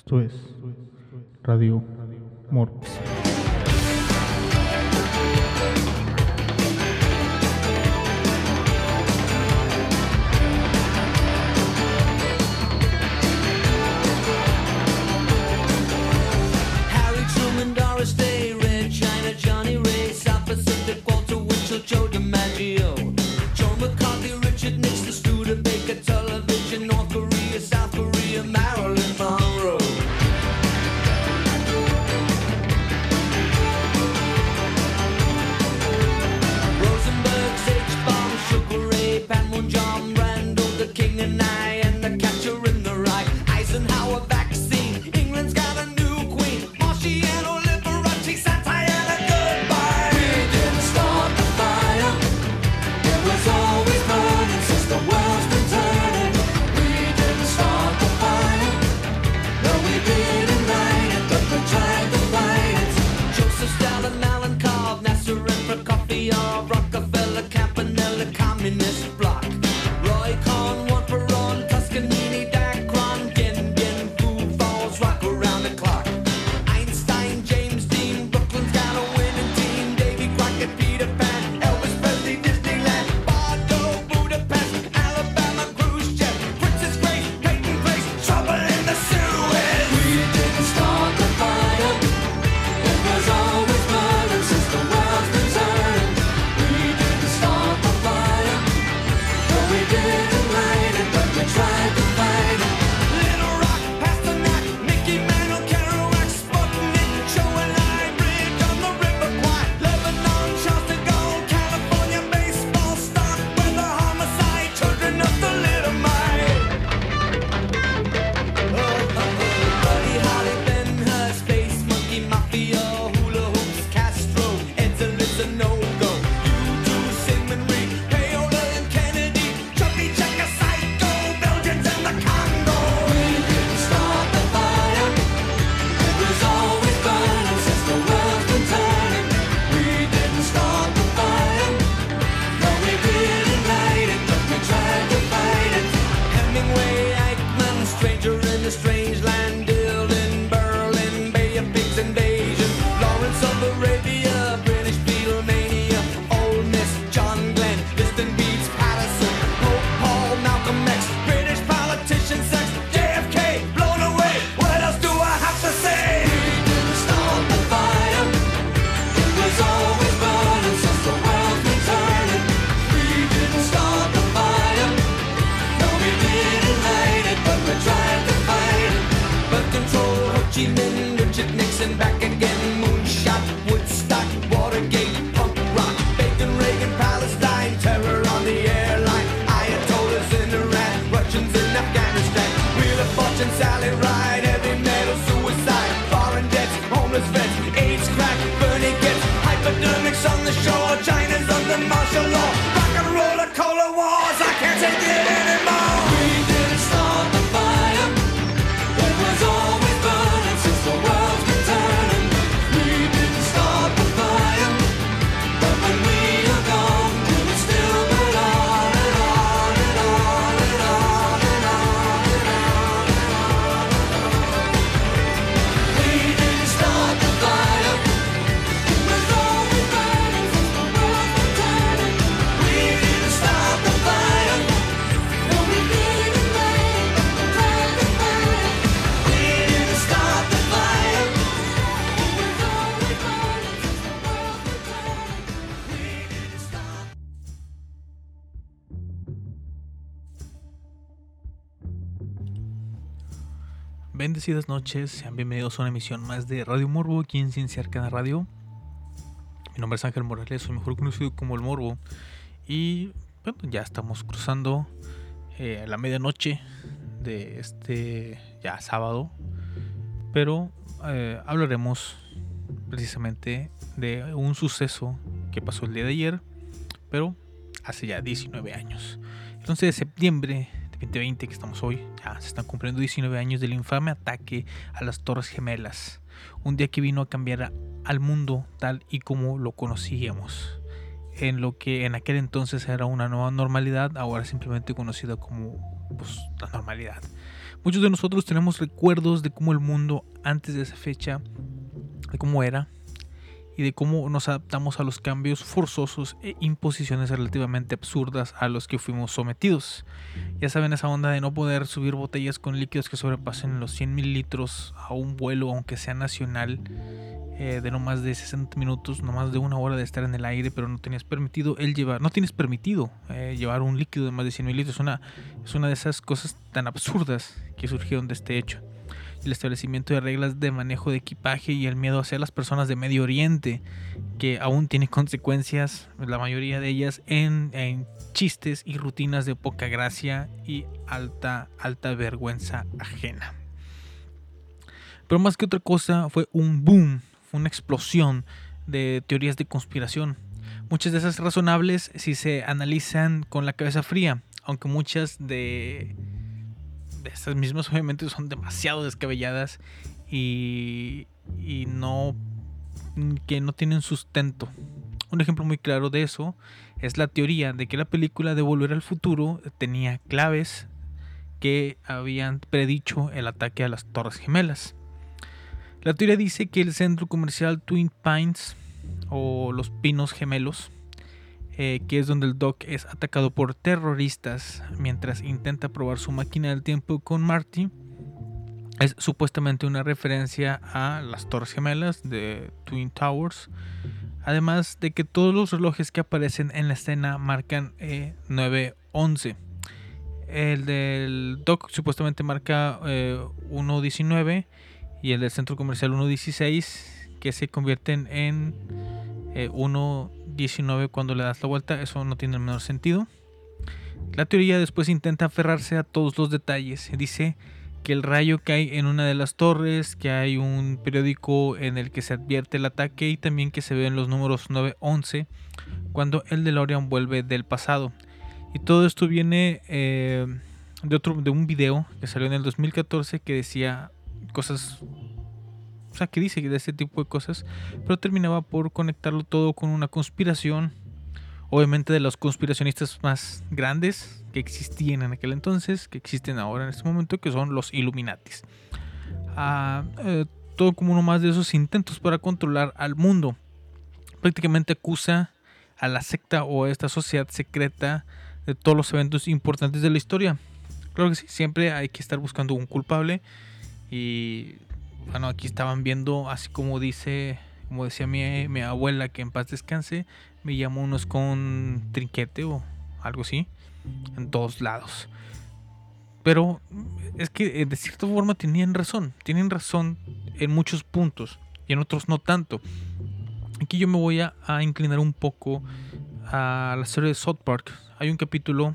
Esto es Radio Morph. Bendecidas noches, sean bienvenidos a una emisión más de Radio Morbo, aquí en Ciencia Arcana Radio. Mi nombre es Ángel Morales, soy mejor conocido como El Morbo. Y bueno, ya estamos cruzando eh, la medianoche de este ya sábado. Pero eh, hablaremos precisamente de un suceso que pasó el día de ayer, pero hace ya 19 años. El 11 de septiembre 2020 que estamos hoy, ya se están cumpliendo 19 años del infame ataque a las Torres Gemelas, un día que vino a cambiar al mundo tal y como lo conocíamos, en lo que en aquel entonces era una nueva normalidad, ahora simplemente conocida como pues, la normalidad. Muchos de nosotros tenemos recuerdos de cómo el mundo antes de esa fecha, cómo era, y de cómo nos adaptamos a los cambios forzosos e imposiciones relativamente absurdas a los que fuimos sometidos. Ya saben esa onda de no poder subir botellas con líquidos que sobrepasen los 100 mililitros a un vuelo, aunque sea nacional, eh, de no más de 60 minutos, no más de una hora de estar en el aire, pero no tenías permitido el llevar, no tienes permitido eh, llevar un líquido de más de 100 mililitros. Es una, es una de esas cosas tan absurdas que surgieron de este hecho. El establecimiento de reglas de manejo de equipaje y el miedo hacia las personas de Medio Oriente, que aún tiene consecuencias, la mayoría de ellas, en, chistes y rutinas de poca gracia y alta, alta vergüenza ajena. Pero más que otra cosa, fue un boom, una explosión de teorías de conspiración. Muchas de esas razonables si se analizan con la cabeza fría, aunque muchas de estas mismas obviamente son demasiado descabelladas y, y no que no tienen sustento. Un ejemplo muy claro de eso es la teoría de que la película de Volver al Futuro tenía claves que habían predicho el ataque a las Torres Gemelas. La teoría dice que el centro comercial Twin Pines o los Pinos Gemelos, eh, que es donde el Doc es atacado por terroristas mientras intenta probar su máquina del tiempo con Marty, es supuestamente una referencia a las Torres Gemelas de Twin Towers. Además de que todos los relojes que aparecen en la escena marcan eh, 911. El del Doc supuestamente marca eh, 119 y el del centro comercial 116 que se convierten en eh, 119 cuando le das la vuelta. Eso no tiene el menor sentido. La teoría después intenta aferrarse a todos los detalles. Dice que el rayo cae en una de las torres, que hay un periódico en el que se advierte el ataque y también que se ven los números 911 cuando el DeLorean vuelve del pasado. Y todo esto viene eh, de, otro, de un video que salió en el 2014 que decía cosas, o sea, que dice de ese tipo de cosas, pero terminaba por conectarlo todo con una conspiración, obviamente de los conspiracionistas más grandes que existían en aquel entonces, que existen ahora en este momento, que son los Illuminatis. Ah, eh, todo como uno más de esos intentos para controlar al mundo. Prácticamente acusa a la secta o a esta sociedad secreta de todos los eventos importantes de la historia. Claro que sí, siempre hay que estar buscando un culpable. Y bueno, aquí estaban viendo, así como dice, como decía mi, abuela, que en paz descanse, me llamó unos con trinquete o algo así, en todos lados. Pero es que eh, de cierta forma tenían razón, tienen razón en muchos puntos y en otros no tanto. Aquí yo me voy a, a inclinar un poco a la serie de South Park. Hay un capítulo,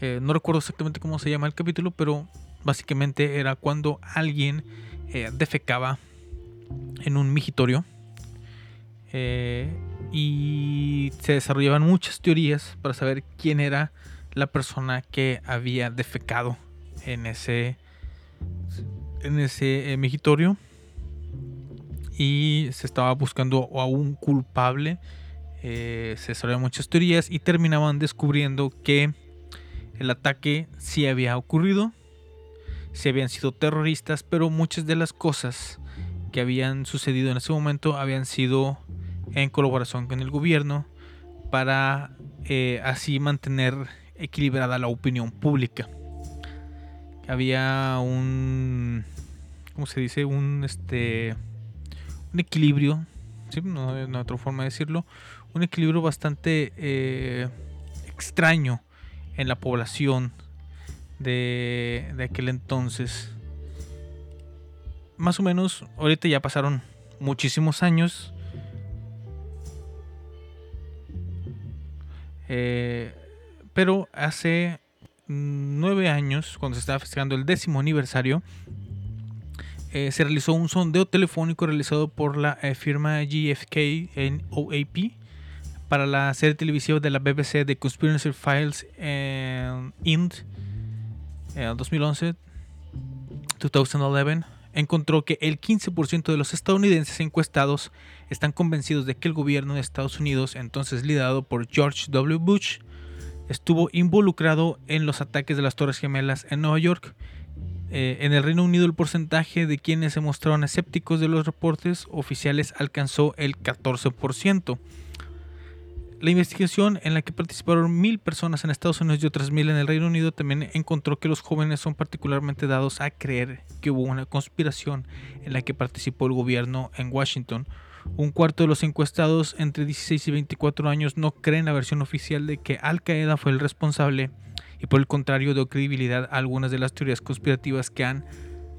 eh, no recuerdo exactamente cómo se llama el capítulo, pero básicamente era cuando alguien eh, defecaba en un migitorio eh, y se desarrollaban muchas teorías para saber quién era la persona que había defecado en ese en ese eh, migitorio. Y se estaba buscando a un culpable se desarrollaban muchas teorías y terminaban descubriendo que el ataque sí había ocurrido si habían sido terroristas, pero muchas de las cosas que habían sucedido en ese momento habían sido en colaboración con el gobierno para eh, así mantener equilibrada la opinión pública. Había un, ¿cómo se dice? Un, este, un equilibrio, ¿sí? no, hay otra forma de decirlo, un equilibrio bastante eh, extraño en la población de, aquel entonces. Más o menos, ahorita ya pasaron muchísimos años. Eh, pero hace nueve años, cuando se estaba festejando el décimo aniversario, eh, se realizó un sondeo telefónico realizado por la eh, firma GFK en OAP para la serie televisiva de la BBC de Conspiracy Files and Int 2011, 2011, encontró que el 15% de los estadounidenses encuestados están convencidos de que el gobierno de Estados Unidos, entonces liderado por George W. Bush, estuvo involucrado en los ataques de las Torres Gemelas en Nueva York. Eh, en el Reino Unido el porcentaje de quienes se mostraron escépticos de los reportes oficiales alcanzó el 14%. La investigación en la que participaron mil personas en Estados Unidos y otras mil en el Reino Unido también encontró que los jóvenes son particularmente dados a creer que hubo una conspiración en la que participó el gobierno en Washington. Un cuarto de los encuestados entre 16 y 24 años no creen la versión oficial de que Al Qaeda fue el responsable y por el contrario dio credibilidad a algunas de las teorías conspirativas que han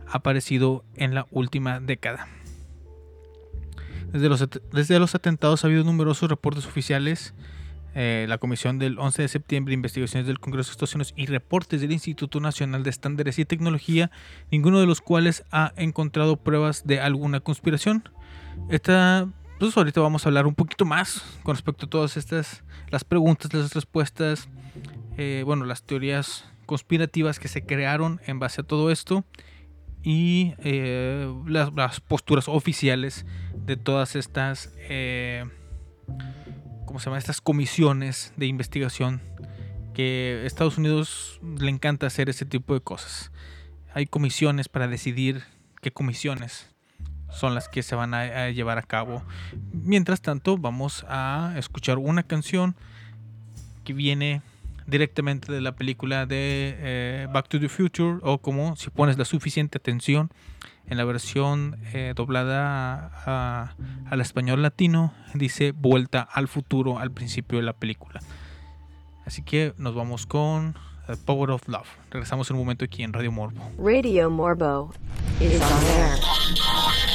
aparecido en la última década. Desde los, desde los atentados ha habido numerosos reportes oficiales. Eh, la Comisión del 11 de septiembre, investigaciones del Congreso de Estados Unidos y reportes del Instituto Nacional de Estándares y Tecnología, ninguno de los cuales ha encontrado pruebas de alguna conspiración. Esta, pues ahorita vamos a hablar un poquito más con respecto a todas estas, las preguntas, las respuestas, eh, bueno, las teorías conspirativas que se crearon en base a todo esto y eh, las, posturas oficiales de todas estas, eh, ¿cómo se llama? Estas comisiones de investigación que Estados Unidos le encanta hacer ese tipo de cosas. Hay comisiones para decidir qué comisiones son las que se van a, a llevar a cabo. Mientras tanto, vamos a escuchar una canción que viene directamente de la película de eh, Back to the Future o como si pones la suficiente atención en la versión eh, doblada al español latino dice vuelta al futuro al principio de la película así que nos vamos con The Power of Love. Regresamos un momento aquí en Radio Morbo. Radio Morbo. Is on air.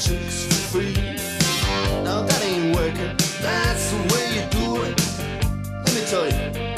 chicks for free. Now that ain't working, that's the way you do it. Let me tell you.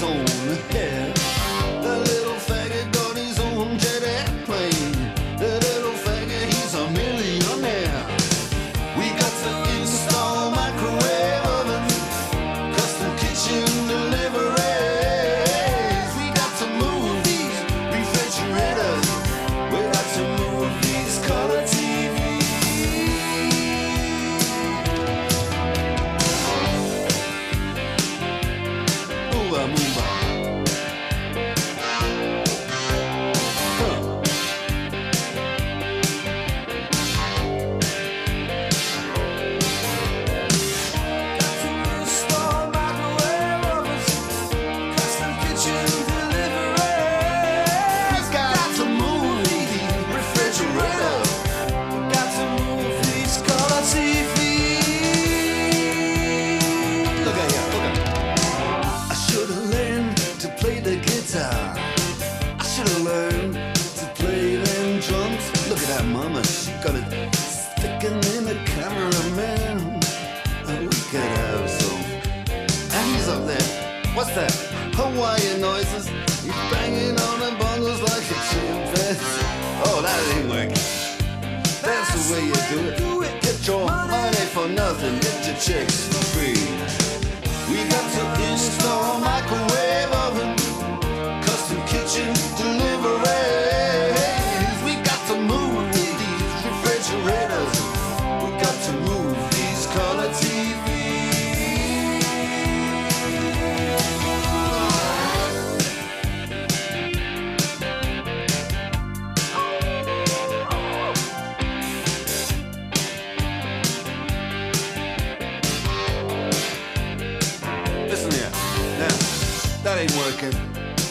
sizzle money. Like, that's, that's the way you do it. do it. Get your money, money for nothing, get your checks for free. We got to install microwave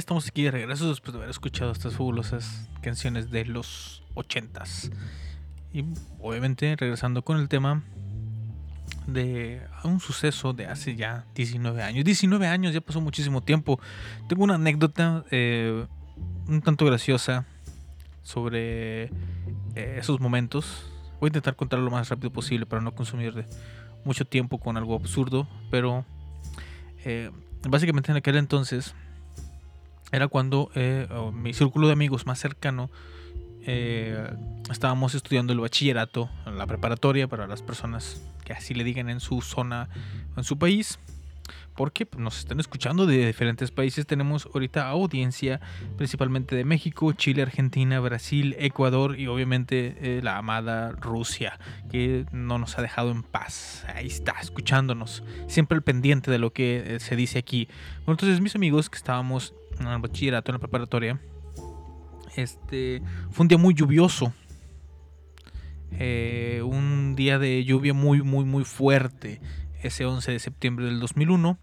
estamos aquí de regreso después de haber escuchado estas fabulosas canciones de los ochentas. Y obviamente regresando con el tema de un suceso de hace ya 19 años. 19 años, ya pasó muchísimo tiempo. Tengo una anécdota eh, un tanto graciosa sobre eh, esos momentos. Voy a intentar contarlo lo más rápido posible para no consumir mucho tiempo con algo absurdo, pero eh, básicamente en aquel entonces era cuando eh, mi círculo de amigos más cercano eh, estábamos estudiando el bachillerato, la preparatoria para las personas que así le digan en su zona en su país. Porque pues, nos están escuchando de diferentes países. Tenemos ahorita audiencia principalmente de México, Chile, Argentina, Brasil, Ecuador y obviamente eh, la amada Rusia, que no nos ha dejado en paz. Ahí está, escuchándonos, siempre al pendiente de lo que se dice aquí. Entonces mis amigos que estábamos en el bachillerato, en la preparatoria, este fue un día muy lluvioso. Eh, un día de lluvia muy, muy, muy fuerte. Ese 11 de septiembre del 2001.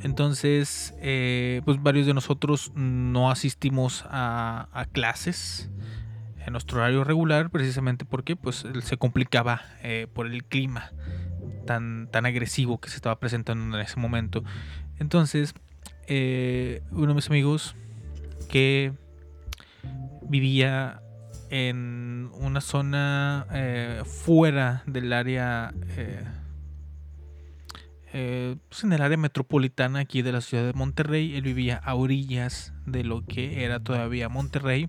Entonces, eh, pues varios de nosotros no asistimos a, clases en nuestro horario regular, precisamente porque pues, se complicaba eh, por el clima tan, tan agresivo que se estaba presentando en ese momento. Entonces, eh, uno de mis amigos que vivía en una zona eh, fuera del área, eh, pues en el área metropolitana aquí de la ciudad de Monterrey. Él vivía a orillas de lo que era todavía Monterrey.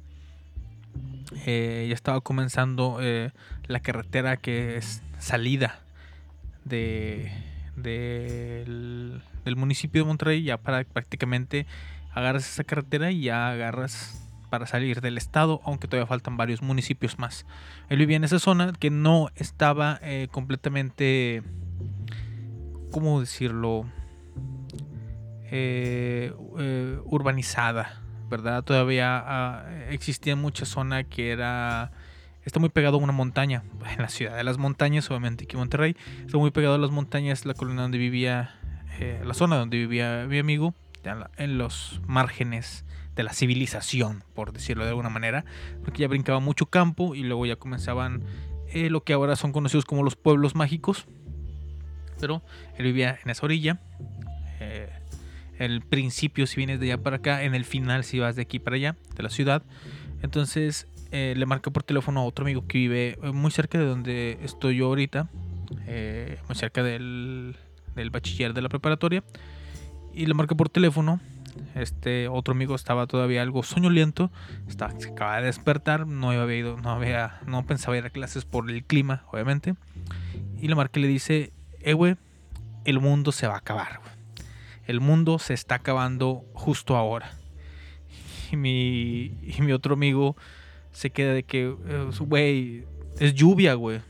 Ya estaba comenzando la carretera que es salida de, del, del municipio de Monterrey. Ya para prácticamente agarras esa carretera y ya agarras para salir del estado, aunque todavía faltan varios municipios más. Él vivía en esa zona que no estaba eh, completamente, ¿cómo decirlo? Eh, eh, urbanizada, ¿verdad? Todavía ah, existía mucha zona que era... Está muy pegado a una montaña, en la ciudad de las montañas, obviamente aquí en Monterrey. Está muy pegado a las montañas, la colonia donde vivía, eh, la zona donde vivía mi amigo, en los márgenes de la civilización, por decirlo de alguna manera, porque ya brincaba mucho campo y luego ya comenzaban eh, lo que ahora son conocidos como los pueblos mágicos. Pero él vivía en esa orilla. eh, el principio si vienes de allá para acá, en el final si vas de aquí para allá, de la ciudad. Entonces eh, le marca por teléfono a otro amigo que vive muy cerca de donde estoy yo ahorita, muy cerca del, del bachiller de la preparatoria. Y le marca por teléfono este otro amigo estaba todavía algo soñoliento, estaba, se acaba de despertar, no había ido, no había, no pensaba ir a clases por el clima, obviamente. Y le marca y le dice, eh, güey, el mundo se va a acabar. El mundo se está acabando justo ahora. Y mi, y mi otro amigo se queda de que, eh, güey, es lluvia, güey.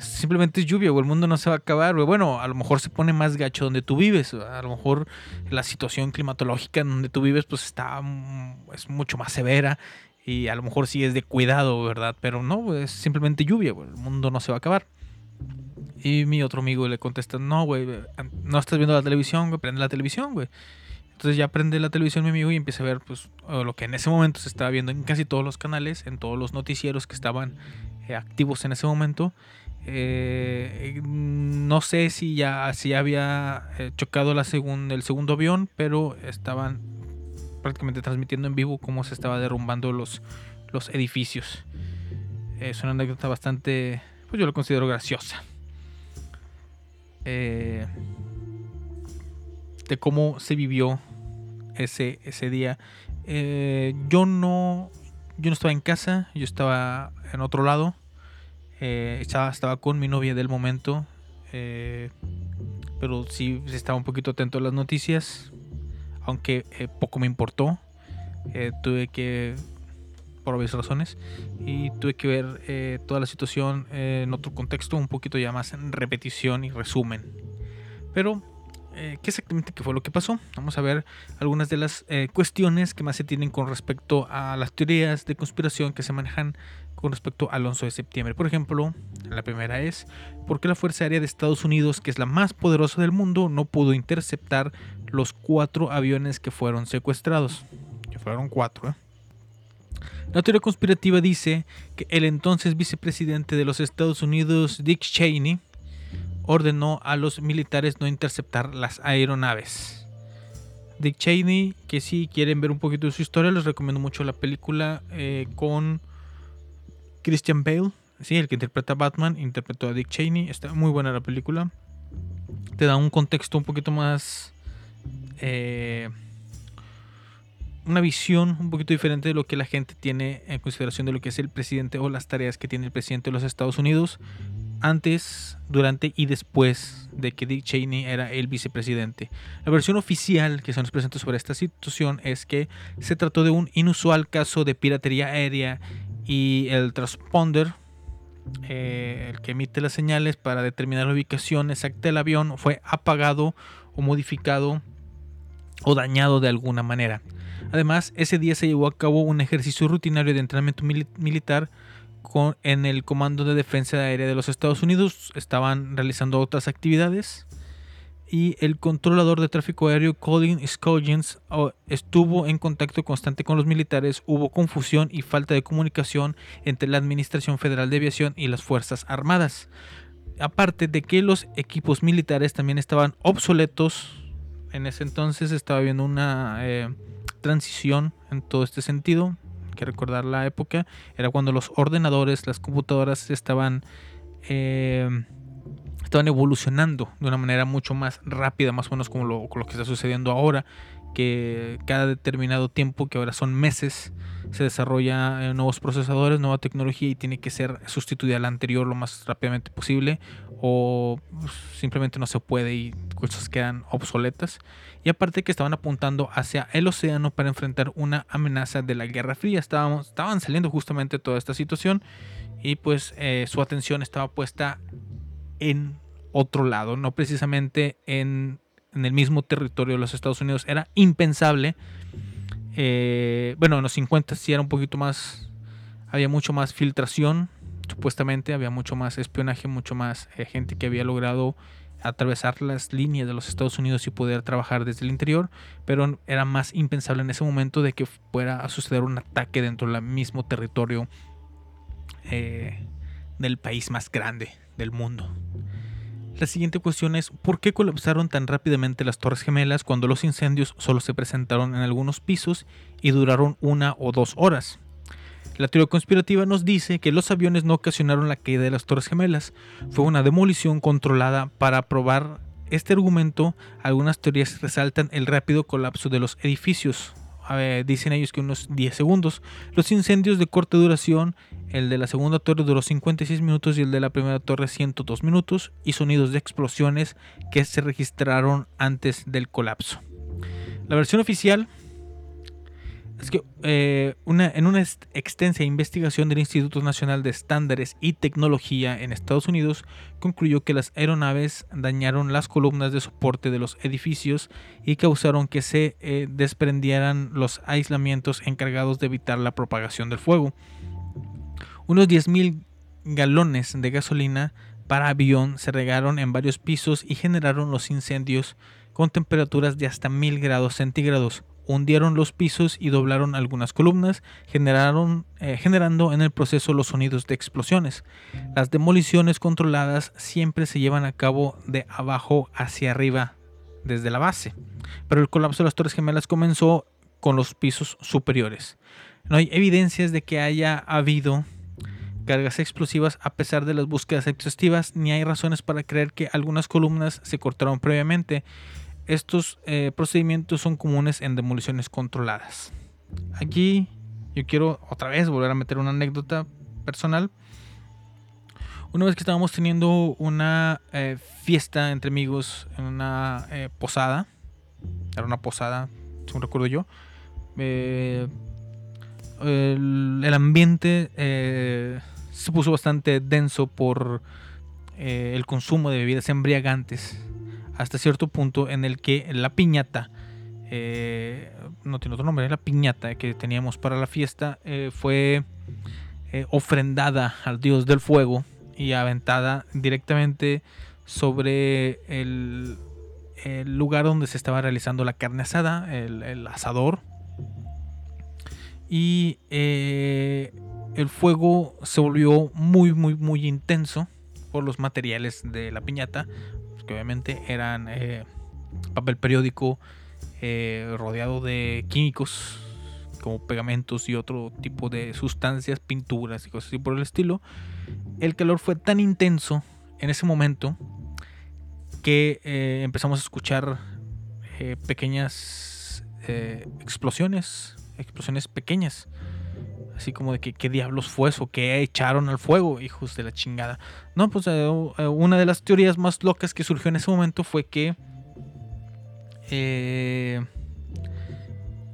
Simplemente es lluvia, güey. El mundo no se va a acabar, güey. Bueno, a lo mejor se pone más gacho donde tú vives. A lo mejor la situación climatológica en donde tú vives, pues está. mm, es mucho más severa. Y a lo mejor sí es de cuidado, ¿verdad? Pero no, es simplemente lluvia. El mundo no se va a acabar. Y mi otro amigo le contesta: No, güey, no estás viendo la televisión, güey. Prende la televisión, güey. Entonces ya prende la televisión mi amigo y empieza a ver pues o lo que en ese momento se estaba viendo en casi todos los canales, en todos los noticieros que estaban eh, activos en ese momento. Eh, no sé si ya, si había eh, chocado el segundo avión, pero estaban prácticamente transmitiendo en vivo cómo se estaba derrumbando los, los edificios. Es una anécdota bastante, pues yo lo considero graciosa. Eh, de cómo se vivió ese, ese día. Eh, yo no yo no estaba en casa, yo estaba en otro lado. Eh, estaba, estaba con mi novia del momento. eh, pero sí estaba un poquito atento a las noticias. Aunque eh, poco me importó. Tuve que. Por obvias razones. Y tuve que ver toda la situación en otro contexto. Un poquito ya más en repetición y resumen. Pero. ¿Qué exactamente qué fue lo que pasó? Vamos a ver algunas de las cuestiones que más se tienen con respecto a las teorías de conspiración que se manejan con respecto al 11 de septiembre. Por ejemplo, la primera es por qué la Fuerza Aérea de Estados Unidos, que es la más poderosa del mundo, no pudo interceptar los cuatro aviones que fueron secuestrados. Que fueron cuatro. ¿eh? La teoría conspirativa dice que el entonces vicepresidente de los Estados Unidos, Dick Cheney, ordenó a los militares no interceptar las aeronaves. Dick Cheney, que si quieren ver un poquito de su historia, les recomiendo mucho la película eh, con Christian Bale, sí, el que interpreta a Batman, interpretó a Dick Cheney, está muy buena la película. Te da un contexto un poquito más... eh, una visión un poquito diferente de lo que la gente tiene en consideración de lo que es el presidente o las tareas que tiene el presidente de los Estados Unidos antes, durante y después de que Dick Cheney era el vicepresidente. La versión oficial que se nos presenta sobre esta situación es que se trató de un inusual caso de piratería aérea y el transponder, eh, el que emite las señales para determinar la ubicación exacta del avión, fue apagado o modificado o dañado de alguna manera. Además, ese día se llevó a cabo un ejercicio rutinario de entrenamiento mili- militar en el Comando de Defensa Aérea de los Estados Unidos. Estaban realizando otras actividades y el controlador de tráfico aéreo Colin Scoggins estuvo en contacto constante con los militares. Hubo confusión y falta de comunicación entre la Administración Federal de Aviación y las Fuerzas Armadas. Aparte de que los equipos militares también estaban obsoletos. En ese entonces estaba habiendo una eh, transición en todo este sentido. Hay que recordar la época. Era cuando los ordenadores, las computadoras estaban eh, estaban evolucionando de una manera mucho más rápida, más o menos como lo, que está sucediendo ahora, que cada determinado tiempo, que ahora son meses, se desarrolla eh, nuevos procesadores, nueva tecnología y tiene que ser sustituida a la anterior lo más rápidamente posible o pues, simplemente no se puede y cosas quedan obsoletas. Y aparte que estaban apuntando hacia el océano para enfrentar una amenaza de la Guerra Fría. Estábamos, estaban saliendo justamente toda esta situación y pues eh, su atención estaba puesta en otro lado, no precisamente en, el mismo territorio de los Estados Unidos. Era impensable. eh, bueno, en los 50 sí era un poquito más, había mucho más filtración, supuestamente había mucho más espionaje, mucho más eh, gente que había logrado atravesar las líneas de los Estados Unidos y poder trabajar desde el interior, pero era más impensable en ese momento de que fuera a suceder un ataque dentro del mismo territorio eh, del país más grande mundo. La siguiente cuestión es, ¿por qué colapsaron tan rápidamente las Torres Gemelas cuando los incendios solo se presentaron en algunos pisos y duraron una o dos horas? La teoría conspirativa nos dice que los aviones no ocasionaron la caída de las Torres Gemelas, fue una demolición controlada para probar este argumento. Algunas teorías resaltan el rápido colapso de los edificios. Dicen ellos que unos 10 segundos. Los incendios de corta duración, el de la segunda torre duró 56 minutos y el de la primera torre 102 minutos y sonidos de explosiones que se registraron antes del colapso. La versión oficial es que eh, en una extensa investigación del Instituto Nacional de Estándares y Tecnología en Estados Unidos concluyó que las aeronaves dañaron las columnas de soporte de los edificios y causaron que se eh, desprendieran los aislamientos encargados de evitar la propagación del fuego. Unos 10.000 galones de gasolina para avión se regaron en varios pisos y generaron los incendios con temperaturas de hasta 1000 grados centígrados. Hundieron los pisos y doblaron algunas columnas, generaron, eh, generando en el proceso los sonidos de explosiones. Las demoliciones controladas siempre se llevan a cabo de abajo hacia arriba, desde la base. Pero el colapso de las Torres Gemelas comenzó con los pisos superiores. No hay evidencias de que haya habido cargas explosivas a pesar de las búsquedas exhaustivas, ni hay razones para creer que algunas columnas se cortaron previamente. Estos eh, procedimientos son comunes en demoliciones controladas. Aquí yo quiero otra vez volver a meter una anécdota personal. Una vez que estábamos teniendo una eh, fiesta entre amigos en una eh, posada, era una posada, según recuerdo yo, el, ambiente se puso bastante denso por eh, el consumo de bebidas embriagantes hasta cierto punto en el que la piñata eh, no tiene otro nombre la piñata que teníamos para la fiesta eh, fue eh, ofrendada al dios del fuego y aventada directamente sobre el, lugar donde se estaba realizando la carne asada el, asador. Y el fuego se volvió muy muy muy intenso por los materiales de la piñata, pues, que obviamente eran eh, papel periódico eh, rodeado de químicos como pegamentos y otro tipo de sustancias, pinturas y cosas así por el estilo. El calor fue tan intenso en ese momento que eh, empezamos a escuchar pequeñas explosiones, explosiones pequeñas. Así como de que qué diablos fue eso, que echaron al fuego, hijos de la chingada. No, pues eh, eh, una de las teorías más locas que surgió en ese momento fue que eh,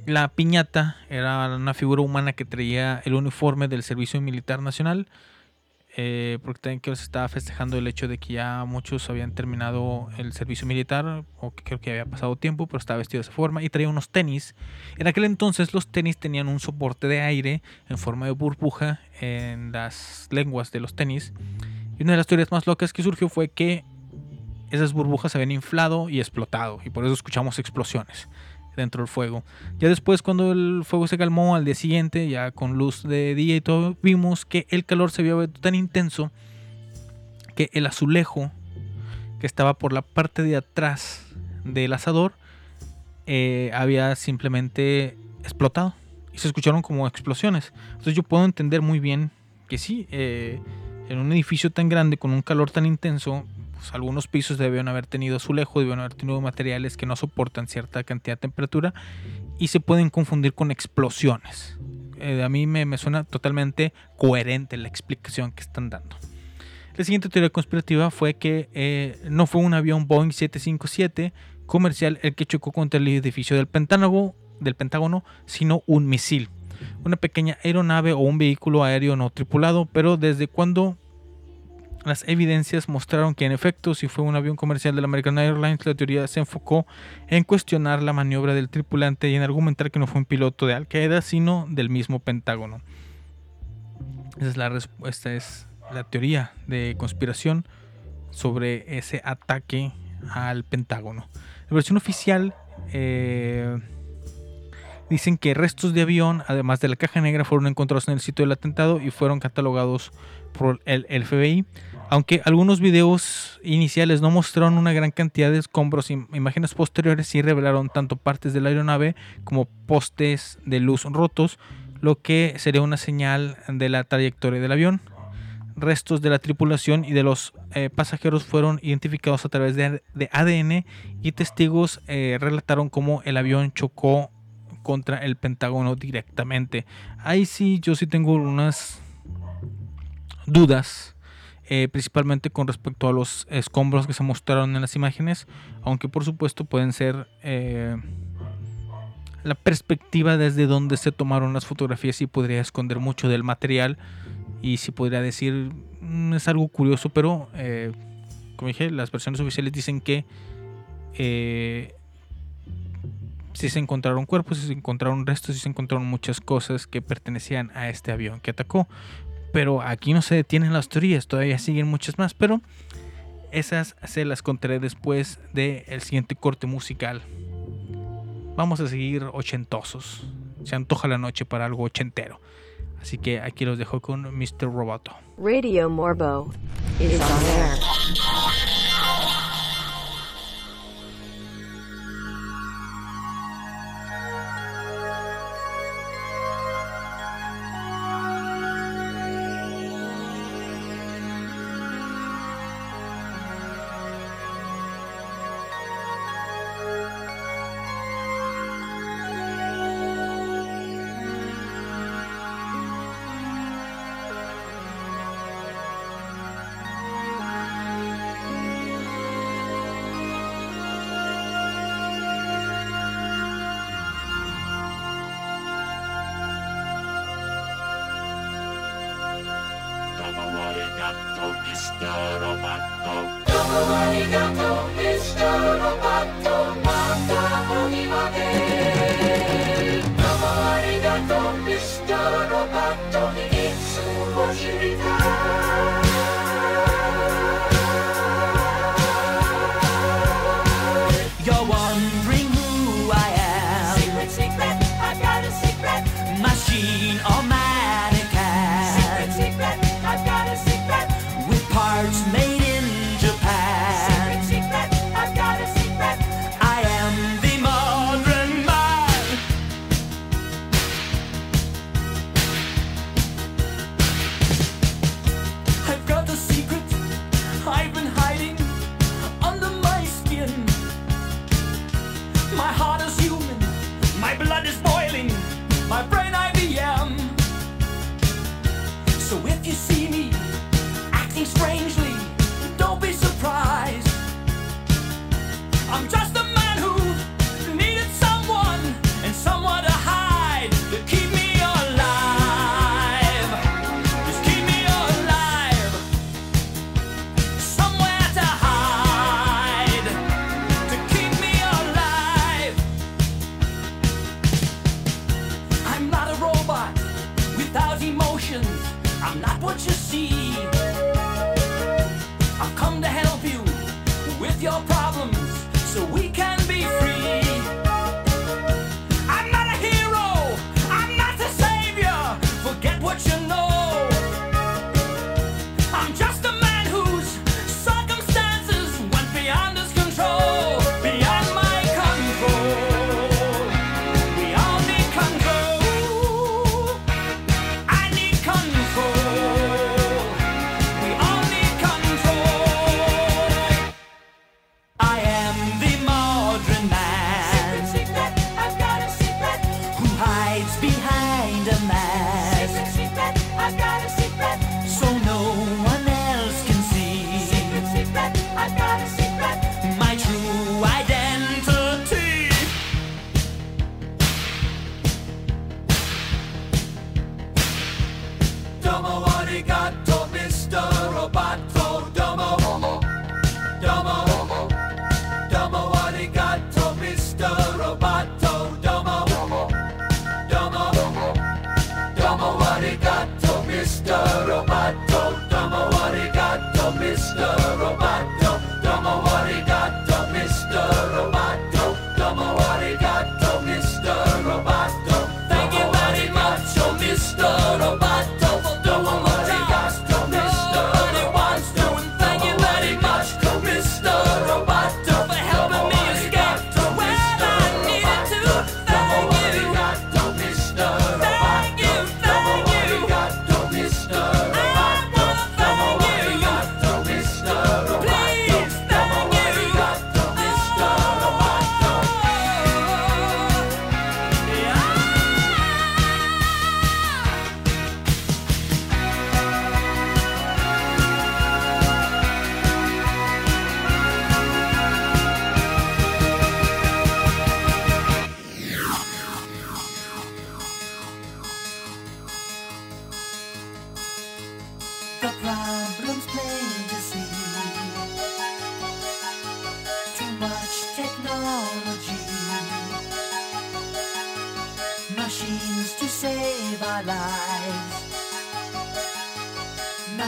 la piñata era una figura humana que traía el uniforme del Servicio Militar Nacional. Eh, porque también que se estaba festejando el hecho de que ya muchos habían terminado el servicio militar, o que creo que había pasado tiempo, pero estaba vestido de esa forma y traía unos tenis. En aquel entonces los tenis tenían un soporte de aire en forma de burbuja en las lenguas de los tenis. Y una de las teorías más locas que surgió fue que esas burbujas se habían inflado y explotado, y por eso escuchamos explosiones dentro del fuego. Ya después, cuando el fuego se calmó al día siguiente, ya con luz de día y todo, vimos que el calor se había tan intenso que el azulejo que estaba por la parte de atrás del asador eh, había simplemente explotado y se escucharon como explosiones. Entonces yo puedo entender muy bien que sí, eh, en un edificio tan grande con un calor tan intenso, pues algunos pisos debieron haber tenido azulejo, debieron haber tenido materiales que no soportan cierta cantidad de temperatura y se pueden confundir con explosiones. Eh, a mí me, suena totalmente coherente la explicación que están dando. La siguiente teoría conspirativa fue que eh, no fue un avión Boeing 757 comercial el que chocó contra el edificio del Pentágono, del Pentágono, sino un misil. Una pequeña aeronave o un vehículo aéreo no tripulado, pero desde cuando las evidencias mostraron que en efecto si fue un avión comercial de American Airlines, la teoría se enfocó en cuestionar la maniobra del tripulante y en argumentar que no fue un piloto de Al Qaeda, sino del mismo Pentágono. Esa es la respuesta, es la teoría de conspiración sobre ese ataque al Pentágono. La versión oficial eh, dicen que restos de avión, además de la caja negra, fueron encontrados en el sitio del atentado y fueron catalogados por el FBI. Aunque algunos videos iniciales no mostraron una gran cantidad de escombros, im- imágenes posteriores sí revelaron tanto partes de la aeronave como postes de luz rotos, lo que sería una señal de la trayectoria del avión. Restos de la tripulación y de los eh, pasajeros fueron identificados a través de, de ADN y testigos eh, relataron cómo el avión chocó contra el Pentágono directamente. Ahí sí, yo sí tengo unas dudas, eh, principalmente con respecto a los escombros que se mostraron en las imágenes, aunque por supuesto pueden ser eh, la perspectiva desde donde se tomaron las fotografías y podría esconder mucho del material y si podría decir mm, es algo curioso, pero eh, como dije, las versiones oficiales dicen que eh, si se encontraron cuerpos, si se encontraron restos, si se encontraron muchas cosas que pertenecían a este avión que atacó. Pero aquí no se detienen las teorías, todavía siguen muchas más, pero esas se las contaré después del siguiente corte musical. Vamos a seguir ochentosos. Se antoja la noche para algo ochentero. Así que aquí los dejo con Mr. Roboto. Radio Morbo is on air.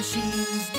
she's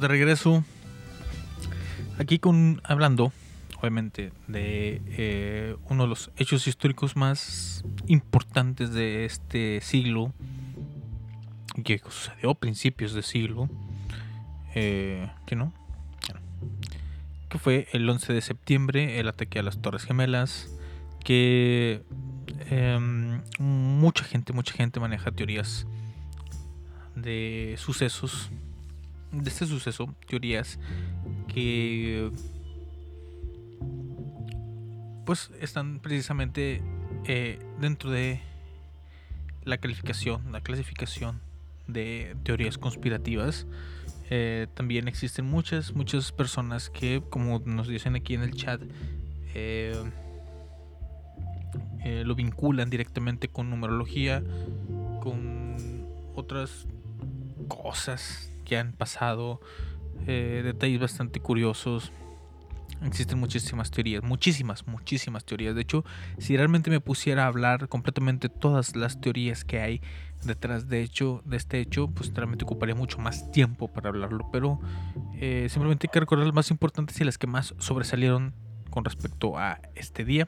de regreso. Aquí con hablando, obviamente, de eh, uno de los hechos históricos más importantes de este siglo. Que sucedió a principios de siglo. Eh, que no. Que fue el 11 de septiembre, el ataque a las Torres Gemelas. Que em, mucha gente, mucha gente maneja teorías de sucesos de este suceso, teorías que pues están precisamente eh, dentro de la calificación, la clasificación de teorías conspirativas. Eh, también existen muchas, muchas personas que, como nos dicen aquí en el chat, eh, lo vinculan directamente con numerología, con otras cosas que han pasado, eh, detalles bastante curiosos. Existen muchísimas teorías, muchísimas, muchísimas teorías. De hecho, si realmente me pusiera a hablar completamente todas las teorías que hay detrás de hecho de este hecho, pues realmente ocuparía mucho más tiempo para hablarlo. Pero eh, simplemente hay que recordar las más importantes y las que más sobresalieron con respecto a este día.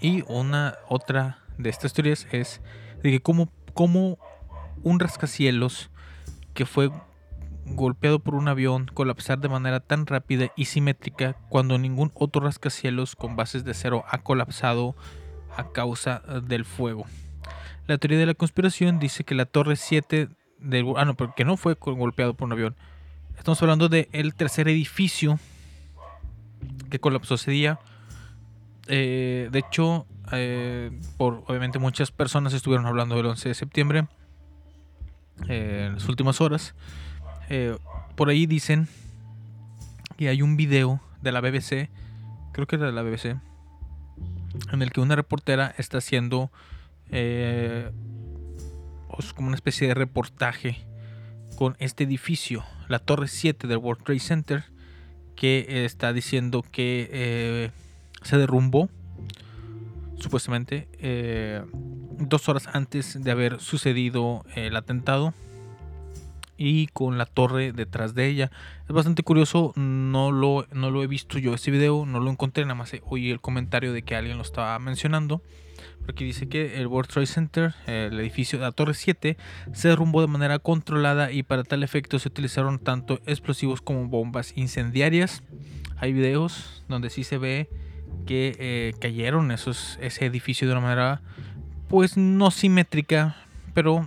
Y una otra de estas teorías es de que como, como un rascacielos que fue golpeado por un avión colapsar de manera tan rápida y simétrica cuando ningún otro rascacielos con bases de acero ha colapsado a causa eh, del fuego. La teoría de la conspiración dice que la torre 7 del... Ah, no, porque no fue golpeado por un avión. Estamos hablando del tercer edificio que colapsó ese día. Eh, de hecho, eh, por obviamente muchas personas estuvieron hablando del 11 de septiembre eh, en las últimas horas. eh, por ahí dicen que hay un video de la BBC, creo que era de la BBC, en el que una reportera está haciendo eh, pues, como una especie de reportaje con este edificio, la Torre 7 del World Trade Center, que está diciendo que eh, se derrumbó supuestamente eh, dos horas antes de haber sucedido el atentado y con la torre detrás de ella. Es bastante curioso, no lo, no lo he visto yo ese video, no lo encontré, nada más oí el comentario de que alguien lo estaba mencionando. Porque dice que el World Trade Center, el edificio de la Torre 7, se derrumbó de manera controlada y para tal efecto se utilizaron tanto explosivos como bombas incendiarias. Hay videos donde sí se ve que eh, cayeron esos, ese edificio de una manera pues no simétrica, pero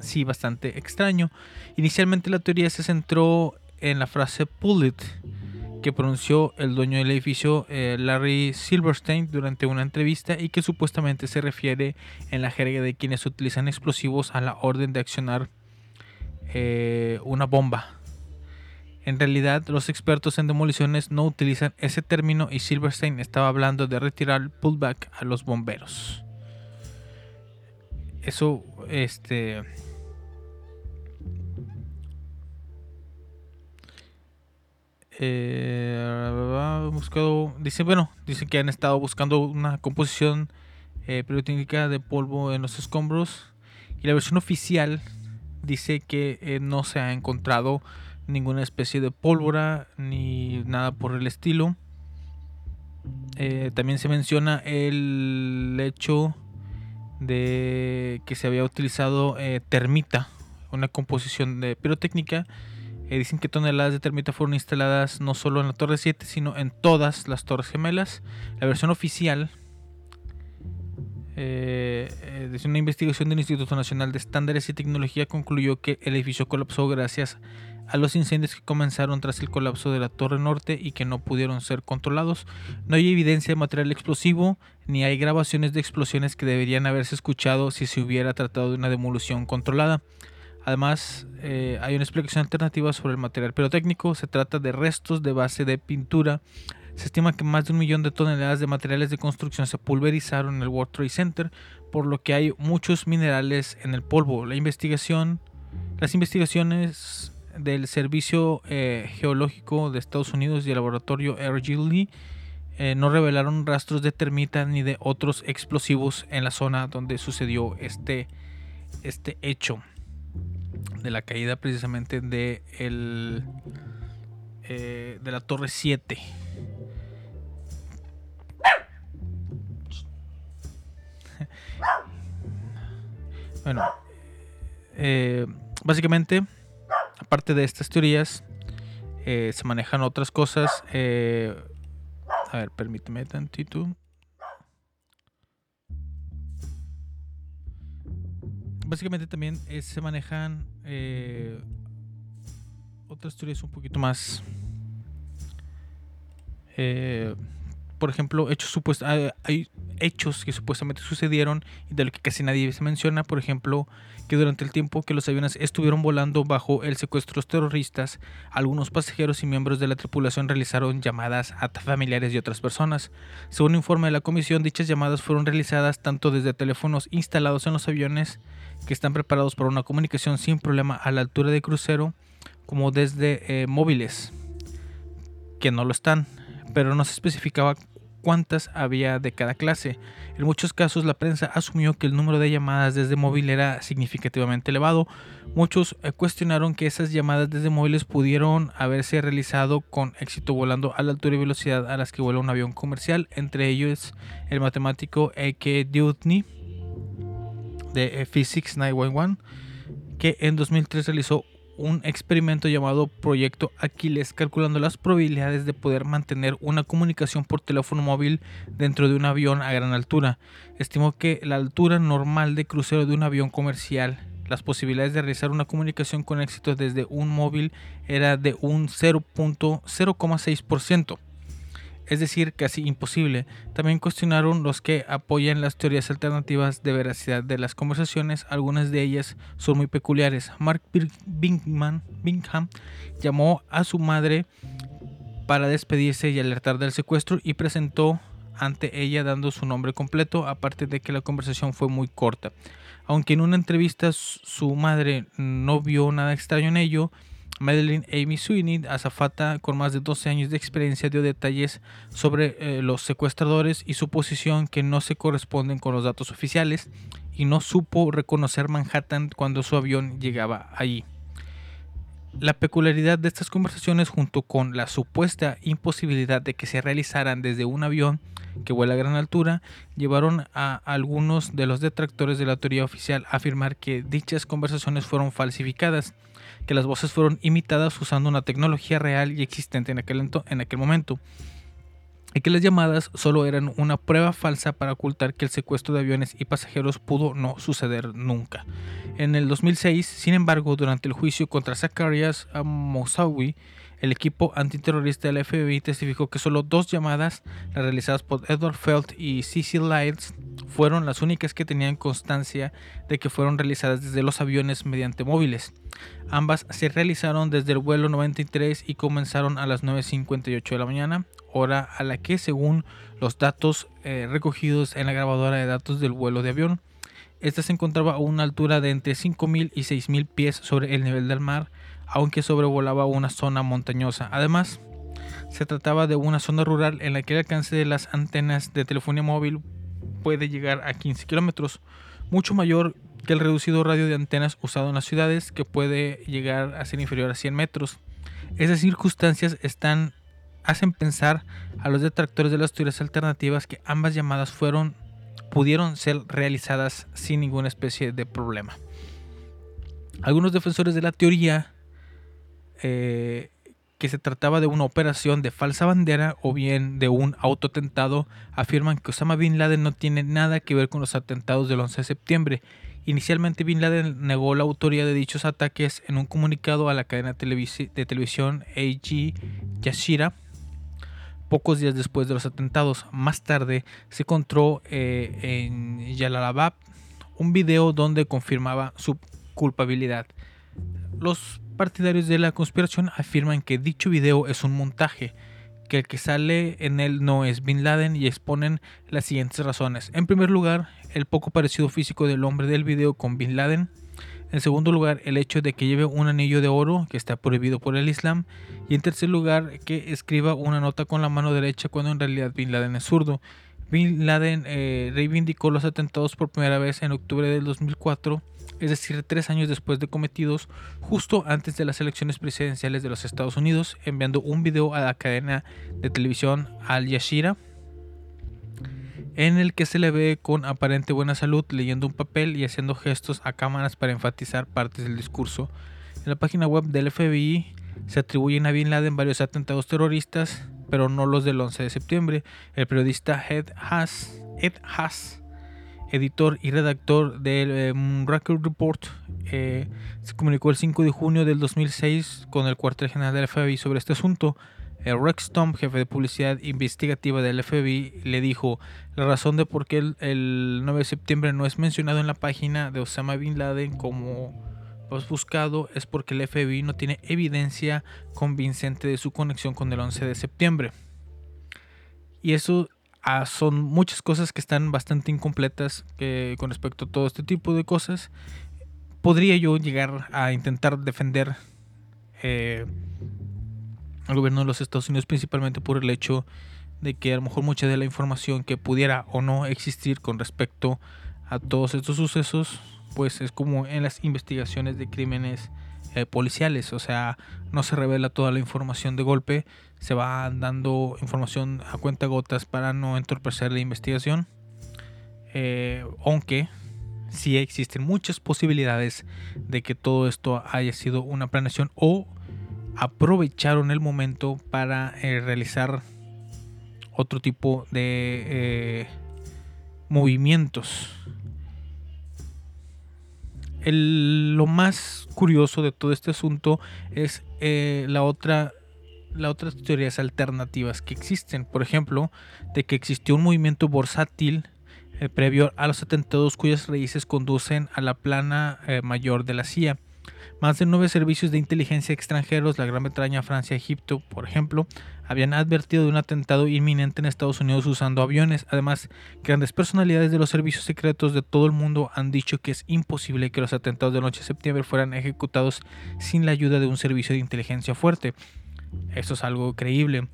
sí bastante extraño. Inicialmente la teoría se centró en la frase pull it que pronunció el dueño del edificio eh, Larry Silverstein durante una entrevista y que supuestamente se refiere en la jerga de quienes utilizan explosivos a la orden de accionar eh, una bomba. En realidad, los expertos en demoliciones no utilizan ese término y Silverstein estaba hablando de retirar pullback a los bomberos. Eso, este. Eh, buscado, dice, bueno, dice que han estado buscando una composición eh, periódica de polvo en los escombros y la versión oficial dice que eh, no se ha encontrado ninguna especie de pólvora ni nada por el estilo. Eh, también se menciona el hecho de que se había utilizado eh, termita, una composición de pirotécnica. Eh, dicen que toneladas de termita fueron instaladas no solo en la Torre 7, sino en todas las Torres Gemelas. La versión oficial eh, eh, desde una investigación del Instituto Nacional de Estándares y Tecnología concluyó que el edificio colapsó gracias a los incendios que comenzaron tras el colapso de la Torre Norte y que no pudieron ser controlados. No hay evidencia de material explosivo ni hay grabaciones de explosiones que deberían haberse escuchado si se hubiera tratado de una demolición controlada. Además, eh, hay una explicación alternativa sobre el material pirotécnico. Se trata de restos de base de pintura. Se estima que más de un millón de toneladas de materiales de construcción se pulverizaron en el World Trade Center, por lo que hay muchos minerales en el polvo. La investigación, las investigaciones del Servicio eh, Geológico de Estados Unidos y el laboratorio RGLE eh, no revelaron rastros de termita ni de otros explosivos en la zona donde sucedió este, este hecho de la caída precisamente de, el, eh, de la Torre 7. Bueno, eh, básicamente, aparte de estas teorías, eh, se manejan otras cosas. eh, a ver, permíteme tantito. Básicamente también se manejan otras teorías un poquito más. Por ejemplo, hechos hay- hay hechos que supuestamente sucedieron y de lo que casi nadie se menciona. Por ejemplo, que durante el tiempo que los aviones estuvieron volando bajo el secuestro de los terroristas, algunos pasajeros y miembros de la tripulación realizaron llamadas a familiares y otras personas. Según un informe de la comisión, dichas llamadas fueron realizadas tanto desde teléfonos instalados en los aviones que están preparados para una comunicación sin problema a la altura de crucero, como desde eh, móviles que no lo están, pero no se especificaba cuántas había de cada clase. En muchos casos la prensa asumió que el número de llamadas desde móvil era significativamente elevado. Muchos eh, cuestionaron que esas llamadas desde móviles pudieron haberse realizado con éxito volando a la altura y velocidad a las que vuela un avión comercial, entre ellos el matemático A.K. Dewdney de eh, Physics 911, que en 2003 realizó un experimento llamado Proyecto Aquiles, calculando las probabilidades de poder mantener una comunicación por teléfono móvil dentro de un avión a gran altura. Estimó que la altura normal de crucero de un avión comercial, las posibilidades de realizar una comunicación con éxito desde un móvil era de un 0.06%. es decir, casi imposible. También cuestionaron los que apoyan las teorías alternativas de veracidad de las conversaciones, algunas de ellas son muy peculiares. Mark Bingham, llamó a su madre para despedirse y alertar del secuestro y presentó ante ella dando su nombre completo, aparte de que la conversación fue muy corta. Aunque en una entrevista su madre no vio nada extraño en ello, Madeline Amy Sweeney, azafata con más de 12 años de experiencia, dio detalles sobre eh, los secuestradores y su posición que no se corresponden con los datos oficiales y no supo reconocer Manhattan cuando su avión llegaba allí. La peculiaridad de estas conversaciones junto con la supuesta imposibilidad de que se realizaran desde un avión que vuela a gran altura llevaron a algunos de los detractores de la teoría oficial a afirmar que dichas conversaciones fueron falsificadas, que las voces fueron imitadas usando una tecnología real y existente en aquel, en aquel momento, y que las llamadas solo eran una prueba falsa para ocultar que el secuestro de aviones y pasajeros pudo no suceder nunca. En el 2006, sin embargo, durante el juicio contra Zacharias Moussaoui, el equipo antiterrorista del FBI testificó que solo dos llamadas, las realizadas por Edward Felt y Cecil Lights, fueron las únicas que tenían constancia de que fueron realizadas desde los aviones mediante móviles. Ambas se realizaron desde el vuelo 93 y comenzaron a las 9.58 de la mañana, hora a la que, según los datos eh, recogidos en la grabadora de datos del vuelo de avión, esta se encontraba a una altura de entre 5.000 y 6.000 pies sobre el nivel del mar, aunque sobrevolaba una zona montañosa. Además, se trataba de una zona rural en la que el alcance de las antenas de telefonía móvil puede llegar a 15 kilómetros, mucho mayor que el reducido radio de antenas usado en las ciudades, que puede llegar a ser inferior a 100 metros. Esas circunstancias están hacen pensar a los detractores de las teorías alternativas que ambas llamadas fueron pudieron ser realizadas sin ninguna especie de problema. Algunos defensores de la teoría eh, que se trataba de una operación de falsa bandera o bien de un autotentado afirman que Osama Bin Laden no tiene nada que ver con los atentados del 11 de septiembre. Inicialmente Bin Laden negó la autoría de dichos ataques en un comunicado a la cadena de televisión AG Yashira pocos días después de los atentados. Más tarde se encontró eh, en Jalalabad un video donde confirmaba su culpabilidad. Los partidarios de la conspiración afirman que dicho video es un montaje, que el que sale en él no es Bin Laden y exponen las siguientes razones. En primer lugar, el poco parecido físico del hombre del video con Bin Laden. En segundo lugar, el hecho de que lleve un anillo de oro que está prohibido por el Islam. Y en tercer lugar, que escriba una nota con la mano derecha cuando en realidad Bin Laden es zurdo. Bin Laden eh, reivindicó los atentados por primera vez en octubre del 2004, es decir, tres años después de cometidos, justo antes de las elecciones presidenciales de los Estados Unidos, enviando un video a la cadena de televisión Al Jazeera en el que se le ve con aparente buena salud leyendo un papel y haciendo gestos a cámaras para enfatizar partes del discurso. En la página web del FBI se atribuyen a Bin Laden varios atentados terroristas, pero no los del 11 de septiembre. El periodista Ed Haas, Ed Haas editor y redactor del eh, Report, eh, se comunicó el 5 de junio del 2006 con el cuartel general del FBI sobre este asunto. Rex Tom, jefe de publicidad investigativa del FBI, le dijo la razón de por qué el, el 9 de septiembre no es mencionado en la página de Osama Bin Laden como has buscado es porque el FBI no tiene evidencia convincente de su conexión con el 11 de septiembre. Y eso ah, son muchas cosas que están bastante incompletas que, con respecto a todo este tipo de cosas. Podría yo llegar a intentar defender eh, al gobierno de los Estados Unidos principalmente por el hecho de que a lo mejor mucha de la información que pudiera o no existir con respecto a todos estos sucesos pues es como en las investigaciones de crímenes eh, policiales, o sea, no se revela toda la información de golpe, se va dando información a cuenta gotas para no entorpecer la investigación, eh, aunque sí existen muchas posibilidades de que todo esto haya sido una planeación o aprovecharon el momento para eh, realizar otro tipo de eh, movimientos. Lo más curioso de todo este asunto es la otra las otras teorías alternativas que existen. Por ejemplo, de que existió un movimiento bursátil eh, previo a los atentados cuyas raíces conducen a la plana eh, mayor de la CIA. Más de nueve servicios de inteligencia extranjeros, la Gran Bretaña, Francia, Egipto, por ejemplo, habían advertido de un atentado inminente en Estados Unidos usando aviones. Además, grandes personalidades de los servicios secretos de todo el mundo han dicho que es imposible que los atentados del 8 de septiembre fueran ejecutados sin la ayuda de un servicio de inteligencia fuerte. Esto es algo creíble.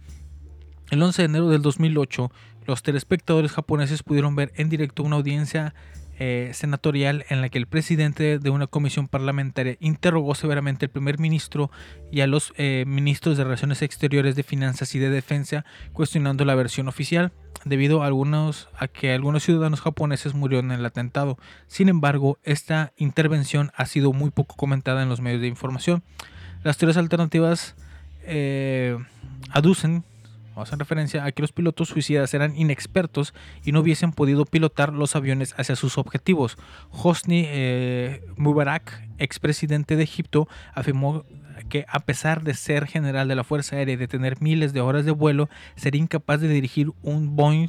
El 11 de enero del 2008, los telespectadores japoneses pudieron ver en directo una audiencia eh, senatorial en la que el presidente de una comisión parlamentaria interrogó severamente al primer ministro y a los eh, ministros de Relaciones Exteriores de Finanzas y de Defensa, cuestionando la versión oficial, debido a, algunos, a que algunos ciudadanos japoneses murieron en el atentado. Sin embargo, esta intervención ha sido muy poco comentada en los medios de información. Las teorías alternativas eh, aducen o hacen referencia a que los pilotos suicidas eran inexpertos y no hubiesen podido pilotar los aviones hacia sus objetivos. Hosni eh, Mubarak, expresidente de Egipto, afirmó que a pesar de ser general de la Fuerza Aérea y de tener miles de horas de vuelo, sería incapaz de dirigir un Boeing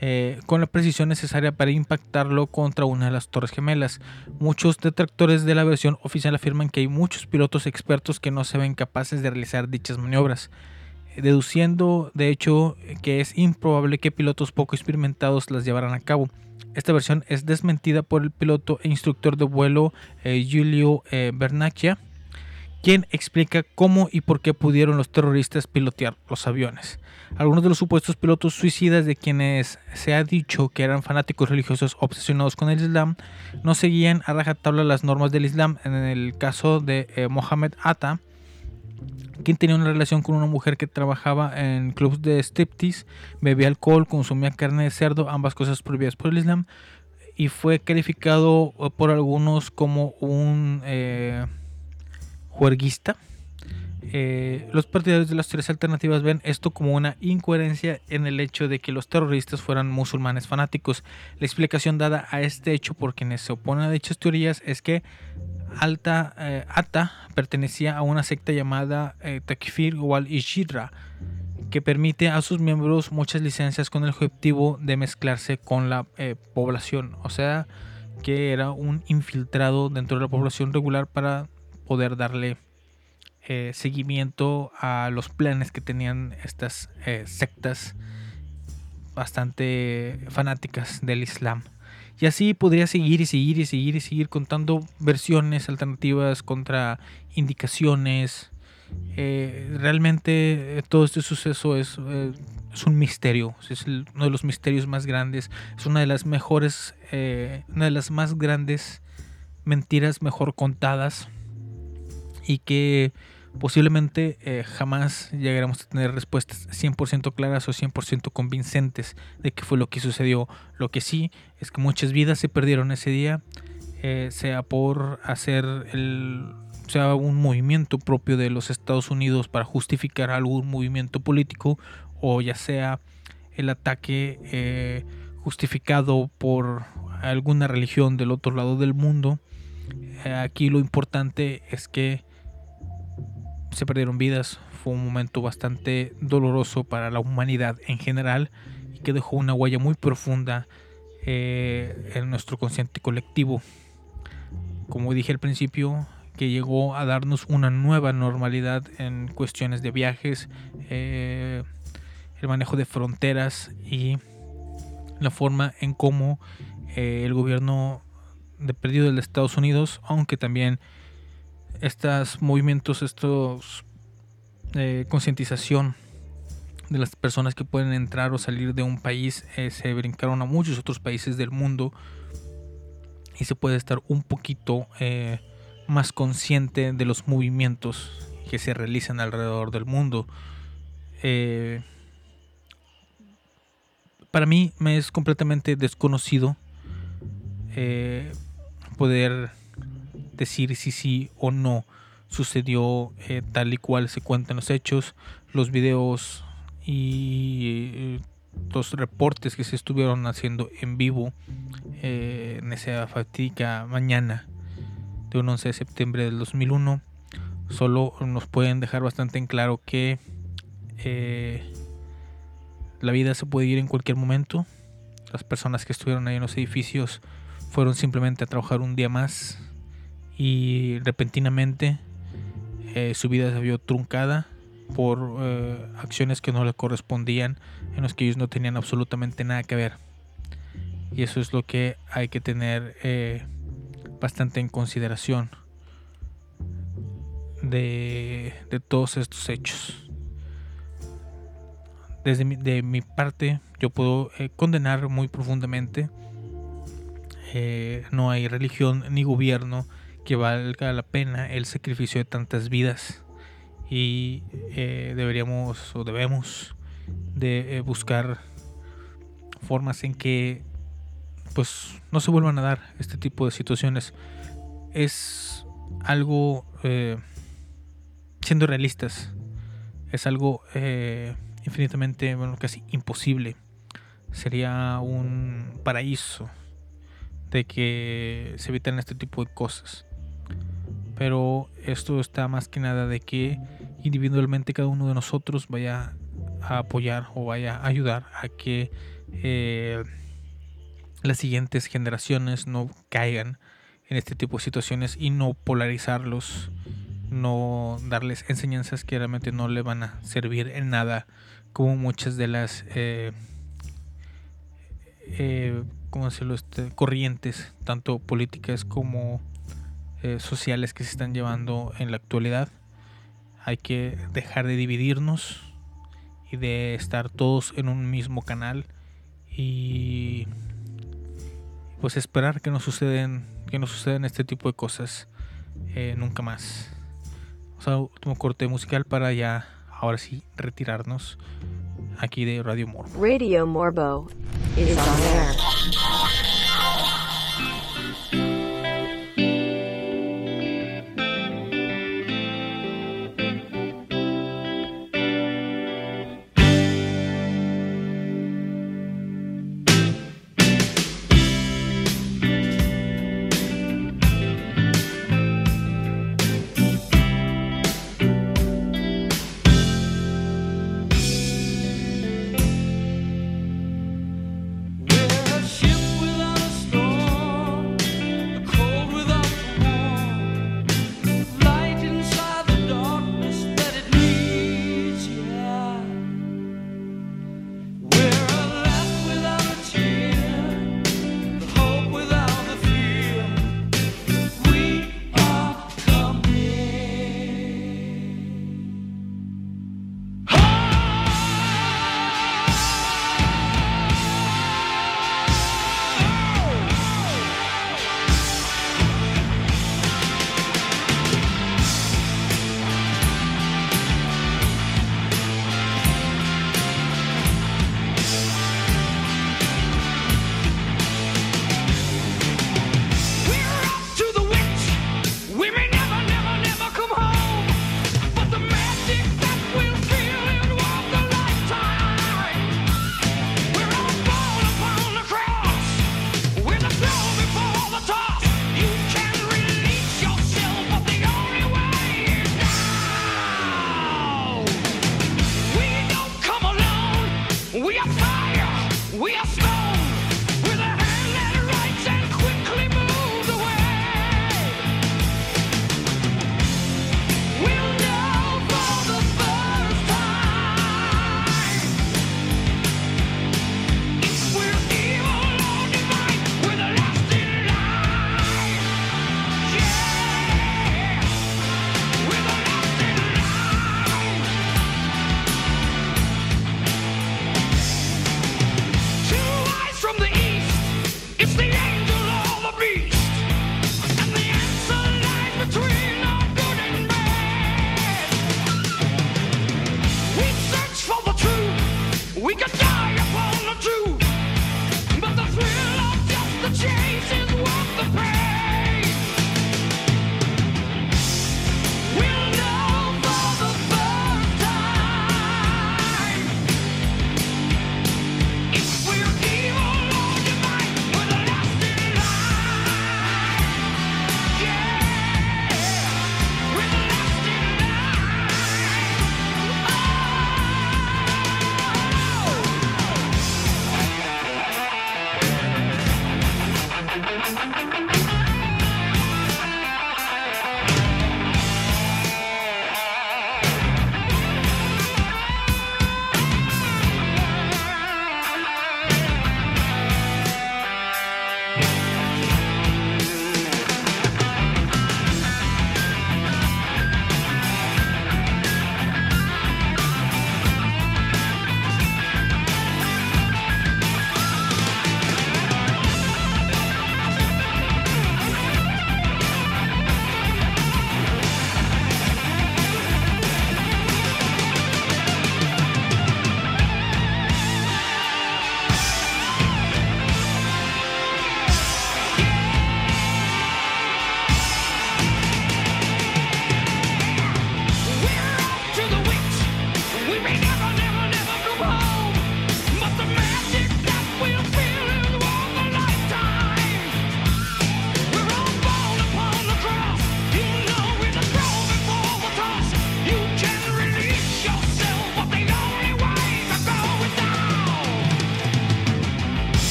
eh, con la precisión necesaria para impactarlo contra una de las torres gemelas. Muchos detractores de la versión oficial afirman que hay muchos pilotos expertos que no se ven capaces de realizar dichas maniobras deduciendo de hecho que es improbable que pilotos poco experimentados las llevaran a cabo. Esta versión es desmentida por el piloto e instructor de vuelo eh, Giulio eh, Bernacchia, quien explica cómo y por qué pudieron los terroristas pilotear los aviones. Algunos de los supuestos pilotos suicidas de quienes se ha dicho que eran fanáticos religiosos obsesionados con el Islam no seguían a rajatabla las normas del Islam. En el caso de eh, Mohamed Atta, quien tenía una relación con una mujer que trabajaba en clubs de striptease, bebía alcohol, consumía carne de cerdo, ambas cosas prohibidas por el Islam, y fue calificado eh, por algunos como un eh, juerguista. Eh, los partidarios de las teorías alternativas ven esto como una incoherencia en el hecho de que los terroristas fueran musulmanes fanáticos. La explicación dada a este hecho por quienes se oponen a dichas teorías es que Alta, eh, Ata pertenecía a una secta llamada eh, Takfir wal Ishidra, que permite a sus miembros muchas licencias con el objetivo de mezclarse con la eh, población. O sea, que era un infiltrado dentro de la población regular para poder darle eh, seguimiento a los planes que tenían estas eh, sectas bastante fanáticas del Islam. Y así podría seguir y seguir y seguir y seguir contando versiones alternativas contra indicaciones. Eh, realmente todo este suceso es, es un misterio, es uno de los misterios más grandes, es una de las mejores, una de las más grandes mentiras mejor contadas y que posiblemente eh, jamás llegaremos a tener respuestas 100% claras o 100% convincentes de qué fue lo que sucedió. Lo que sí es que muchas vidas se perdieron ese día, eh, sea por hacer el sea un movimiento propio de los Estados Unidos para justificar algún movimiento político o ya sea el ataque eh, justificado por alguna religión del otro lado del mundo. Aquí lo importante es que se perdieron vidas, fue un momento bastante doloroso para la humanidad en general y que dejó una huella muy profunda eh, en nuestro consciente colectivo. Como dije al principio, que llegó a darnos una nueva normalidad en cuestiones de viajes, eh, el manejo de fronteras y la forma en cómo eh, el gobierno de perdido de Estados Unidos, aunque también estos movimientos, estos eh, concientización de las personas que pueden entrar o salir de un país eh, se brincaron a muchos otros países del mundo y se puede estar un poquito eh, más consciente de los movimientos que se realizan alrededor del mundo. Eh, para mí me es completamente desconocido poder decir si sí o no sucedió eh, tal y cual se cuentan los hechos, los videos y eh, los reportes que se estuvieron haciendo en vivo eh, en esa fatídica mañana de un 11 de septiembre del 2001 solo nos pueden dejar bastante en claro que eh, la vida se puede ir en cualquier momento. Las personas que estuvieron ahí en los edificios fueron simplemente a trabajar un día más y repentinamente eh, su vida se vio truncada por eh, acciones que no le correspondían, en los que ellos no tenían absolutamente nada que ver. Y eso es lo que hay que tener eh, bastante en consideración de, de todos estos hechos. Desde mi, de mi parte, yo puedo condenar muy profundamente. No hay religión ni gobierno que valga la pena el sacrificio de tantas vidas. Y eh, deberíamos o debemos de eh, buscar formas en que pues no se vuelvan a dar este tipo de situaciones. Es algo eh, siendo realistas es algo infinitamente bueno casi imposible. Sería un paraíso de que se evitan este tipo de cosas pero esto está más que nada de que individualmente cada uno de nosotros vaya a apoyar o vaya a ayudar a que eh, las siguientes generaciones no caigan en este tipo de situaciones y no polarizarlos, no darles enseñanzas que realmente no le van a servir en nada, como muchas de las eh, eh, ¿cómo decirlo? Este, corrientes, tanto políticas como eh, sociales que se están llevando en la actualidad. Hay que dejar de dividirnos y de estar todos en un mismo canal y pues esperar que no suceden que no sucedan este tipo de cosas eh, nunca más. O sea, último corte musical para ya ahora sí retirarnos aquí de Radio Morbo. Radio Morbo is on air. We got.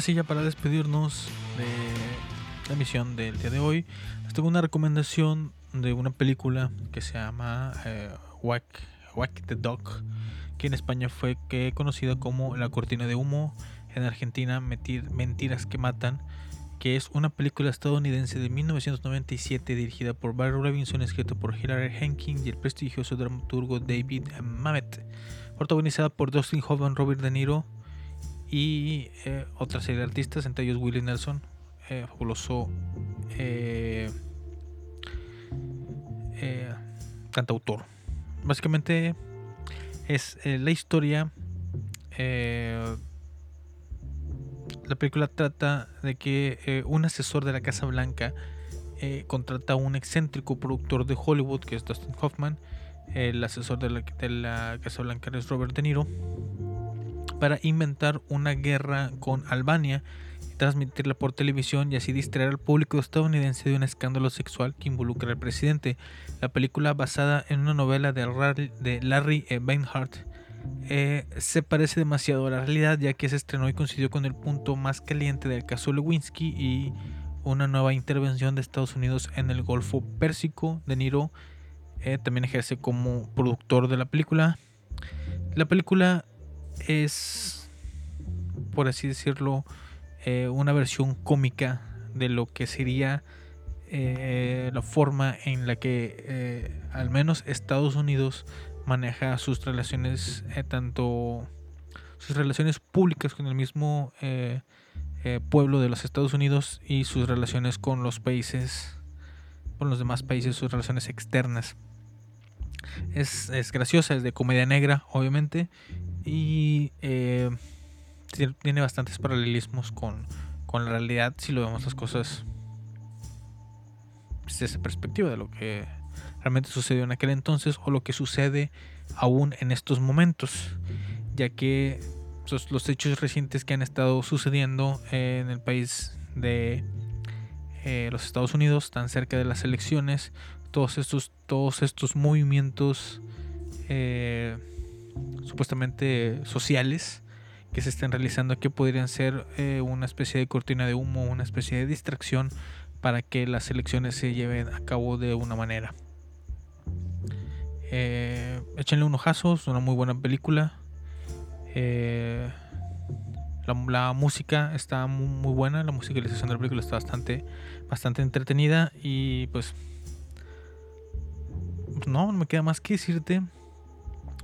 Ahora sí, ya para despedirnos de la emisión del día de hoy, les tengo una recomendación de una película que se llama eh, Whack, Whack the Dog, que en España fue que conocida como La Cortina de Humo, en Argentina Metir- Mentiras que Matan, que es una película estadounidense de 1997 dirigida por Barry Levinson, escrita por Hilary Henkin y el prestigioso dramaturgo David Mamet, protagonizada por Dustin Hoffman, Robert De Niro y eh, otra serie de artistas, entre ellos Willie Nelson, eh, fabuloso eh, eh, cantautor. Básicamente es eh, la historia. la película trata de que un asesor de la Casa Blanca contrata a un excéntrico productor de Hollywood, que es Dustin Hoffman. El asesor de la Casa Blanca es Robert De Niro. Para inventar una guerra con Albania y transmitirla por televisión y así distraer al público estadounidense de un escándalo sexual que involucra al presidente. La película, basada en una novela de Larry, eh, Beinhardt, eh, se parece demasiado a la realidad ya que se estrenó y coincidió con el punto más caliente del caso Lewinsky y una nueva intervención de Estados Unidos en el Golfo Pérsico. De Niro eh, también ejerce como productor de la película. La película es, por así decirlo, eh, una versión cómica de lo que sería eh, la forma en la que eh, al menos Estados Unidos maneja sus relaciones, tanto sus relaciones públicas con el mismo pueblo de los Estados Unidos y sus relaciones con los países, con los demás países, sus relaciones externas. Es, es graciosa, es de comedia negra, obviamente, y eh, tiene- bastantes paralelismos con, con la realidad si lo vemos las cosas desde esa perspectiva de lo que realmente sucedió en aquel entonces o lo que sucede aún en estos momentos, ya que los, los hechos recientes que han estado sucediendo en el país de eh, los Estados Unidos, tan cerca de las elecciones, todos estos, todos estos movimientos eh, supuestamente sociales que se están realizando que podrían ser eh, una especie de cortina de humo, una especie de distracción para que las elecciones se lleven a cabo de una manera. Eh, échenle un ojazo, es una muy buena película. Eh, la, música está muy, muy buena, la musicalización de la película está bastante, bastante entretenida y pues no, no me queda más que decirte.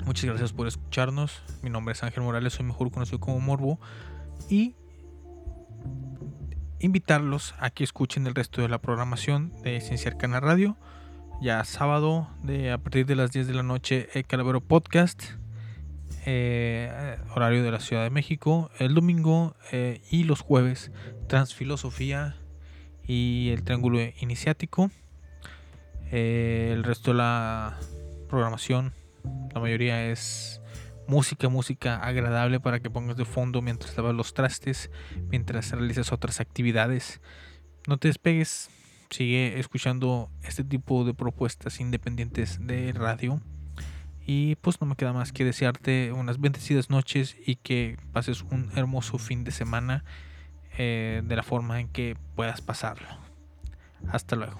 Muchas gracias por escucharnos. Mi nombre es Ángel Morales, soy mejor conocido como Morbo. Y invitarlos a que escuchen el resto de la programación de Ciencia Arcana Radio. Ya sábado, a partir de las 10 de la noche, el Calavero Podcast. eh, horario de la Ciudad de México. El domingo eh, y los jueves, Transfilosofía y el Triángulo Iniciático. Eh, el resto de la programación, la mayoría es música, música agradable para que pongas de fondo mientras lavas los trastes, mientras realizas otras actividades. No te despegues, sigue escuchando este tipo de propuestas independientes de radio. Y pues no me queda más que desearte unas bendecidas noches y que pases un hermoso fin de semana eh, de la forma en que puedas pasarlo. Hasta luego.